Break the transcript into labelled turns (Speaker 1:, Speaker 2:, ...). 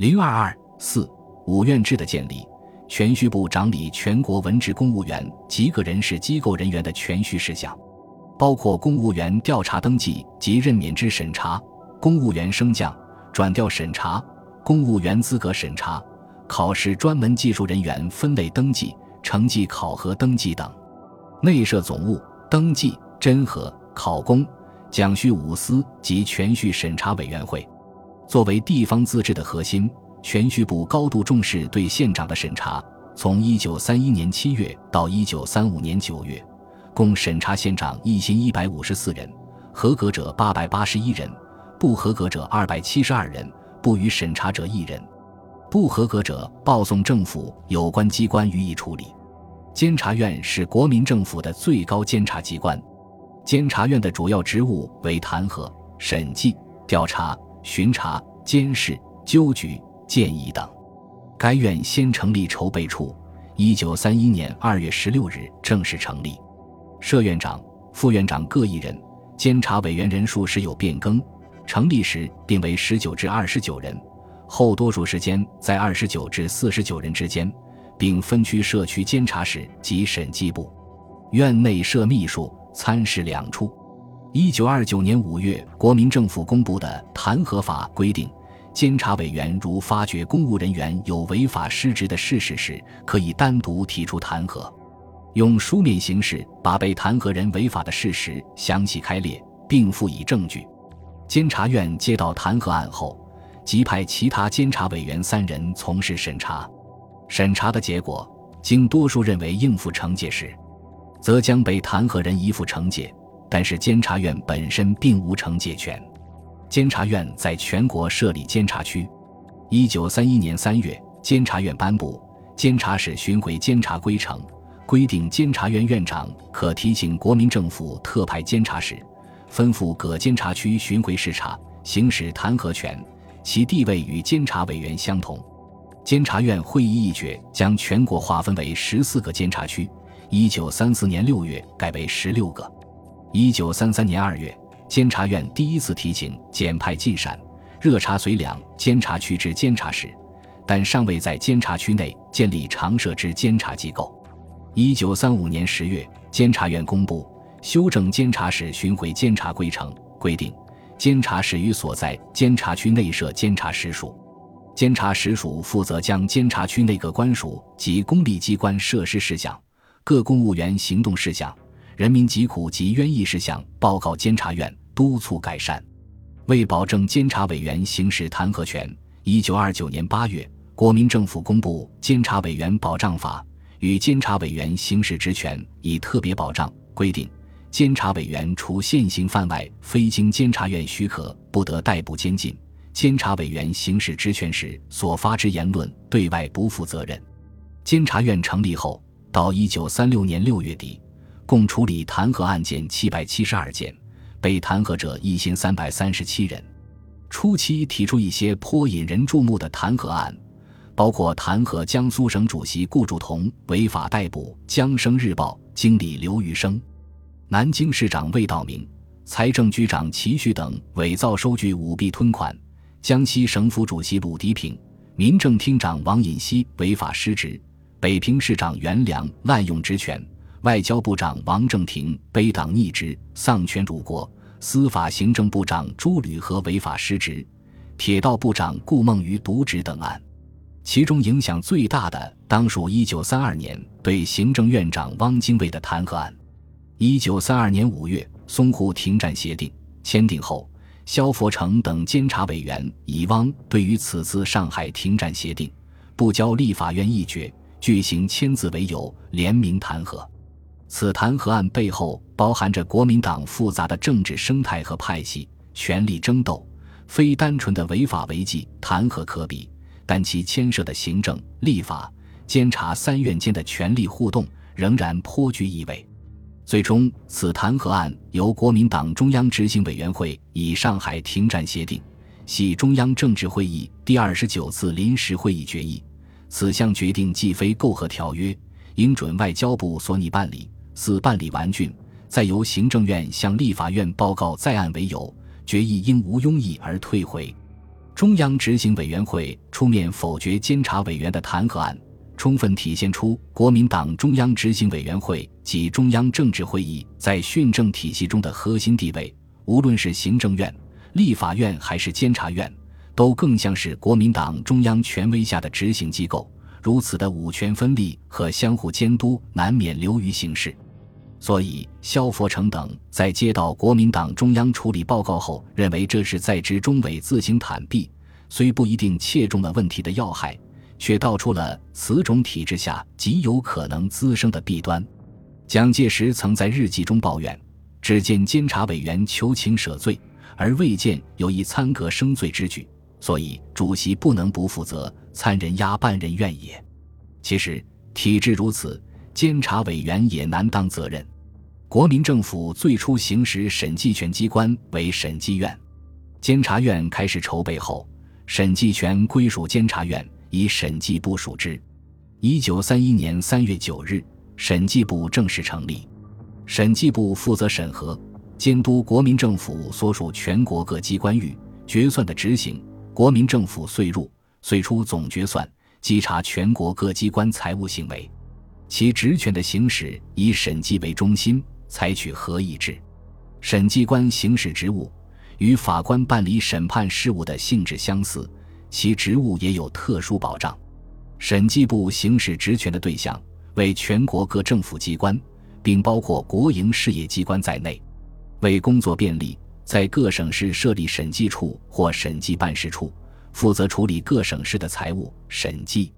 Speaker 1: 零二二四五院制的建立，全序部长理全国文职公务员及个人事机构人员的全序事项，包括公务员调查登记及任免之审查、公务员升降转调审查、公务员资格审查、考试专门技术人员分类登记、成绩考核登记等。内设总务、登记、侦核、考公、讲序五司及全序审查委员会。作为地方自治的核心，全序部高度重视对县长的审查。从1931年7月到1935年9月，共审查县长一千一百五十四人，合格者八百八十一人，不合格者二百七十二人，不予审查者一人。不合格者报送政府有关机关予以处理。监察院是国民政府的最高监察机关，监察院的主要职务为弹劾、审计、调查。巡查、监视、纠举、建议等。该院先成立筹备处，一九三一年二月十六日正式成立，设院长、副院长各一人。监察委员人数时有变更，成立时定为十九至二十九人，后多数时间在二十九至四十九人之间，并分区设区监察室及审计部。院内设秘书、参事两处。一九二九年五月，国民政府公布的《弹劾法》规定，监察委员如发觉公务人员有违法失职的事实时，可以单独提出弹劾，用书面形式把被弹劾人违法的事实详细开列，并附以证据。监察院接到弹劾案后，即派其他监察委员三人从事审查。审查的结果，经多数认为应付惩戒时，则将被弹劾人移付惩戒。但是监察院本身并无惩戒权。监察院在全国设立监察区。一九三一年三月，监察院颁布《监察使巡回监察规程》，规定监察院院长可提请国民政府特派监察使，吩咐各监察区巡回视察，行使弹劾权，其地位与监察委员相同。监察院会议一决，将全国划分为十四个监察区。一九三四年六月改为十六个。一九三三年二月，监察院第一次提请简派进陕、热察绥两监察区之监察使，但尚未在监察区内建立常设之监察机构。一九三五年十月，监察院公布修正监察使巡回监察规程，规定监察使于所在监察区内设监察使署，监察使署负责将监察区内各官署及公立机关设施事项、各公务员行动事项。人民疾苦及冤役事项报告监察院，督促改善。为保证监察委员行使弹劾权，一九二九年八月，国民政府公布《监察委员保障法》，与监察委员行使职权以特别保障规定：监察委员除现行范外，非经监察院许可，不得逮捕监禁。监察委员行使职权时所发之言论，对外不负责任。监察院成立后，到一九三六年六月底。共处理弹劾案件七百七十二件，被弹劾者一千三百三十七人。初期提出一些颇引人注目的弹劾案，包括弹劾江苏省主席顾祝同违法逮捕《江生日报》经理刘余生，南京市长魏道明、财政局长齐旭等伪造收据舞弊吞款；江西省府主席鲁涤平、民政厅长王尹锡违法失职；北平市长袁良滥用职权。外交部长王正廷背党逆职、丧权辱国；司法行政部长朱履和违法失职；铁道部长顾梦渔渎职等案，其中影响最大的当属1932年对行政院长汪精卫的弹劾案。1932年5月，淞沪停战协定签订后，萧佛成等监察委员以汪对于此次上海停战协定不交立法院议决、拒行签字为由，联名弹劾。此弹劾案背后包含着国民党复杂的政治生态和派系权力争斗，非单纯的违法违纪弹劾可比，但其牵涉的行政、立法、监察三院间的权力互动仍然颇具意味。最终，此弹劾案由国民党中央执行委员会以上海停战协定系中央政治会议第二十九次临时会议决议，此项决定既非媾和条约，应准外交部所拟办理。四办理完竣，再由行政院向立法院报告在案为由，决议因无庸议而退回。中央执行委员会出面否决监察委员的弹劾案，充分体现出国民党中央执行委员会及中央政治会议在训政体系中的核心地位。无论是行政院、立法院还是监察院，都更像是国民党中央权威下的执行机构。如此的五权分立和相互监督，难免流于形式。所以，萧佛成等在接到国民党中央处理报告后，认为这是在职中委自行坦臂，虽不一定切中了问题的要害，却道出了此种体制下极有可能滋生的弊端。蒋介石曾在日记中抱怨：“只见监察委员求情舍罪，而未见有一参革生罪之举，所以主席不能不负责，参人压半人怨也。”其实，体制如此。监察委员也难当责任。国民政府最初行使审计权机关为审计院，监察院开始筹备后，审计权归属监察院，以审计部属之。一九三一年三月九日，审计部正式成立。审计部负责审核、监督国民政府所属全国各机关预决算的执行，国民政府岁入、岁出总决算，稽查全国各机关财务行为。其职权的行使以审计为中心，采取合议制。审计官行使职务与法官办理审判事务的性质相似，其职务也有特殊保障。审计部行使职权的对象为全国各政府机关，并包括国营事业机关在内。为工作便利，在各省市设立审计处或审计办事处，负责处理各省市的财务审计。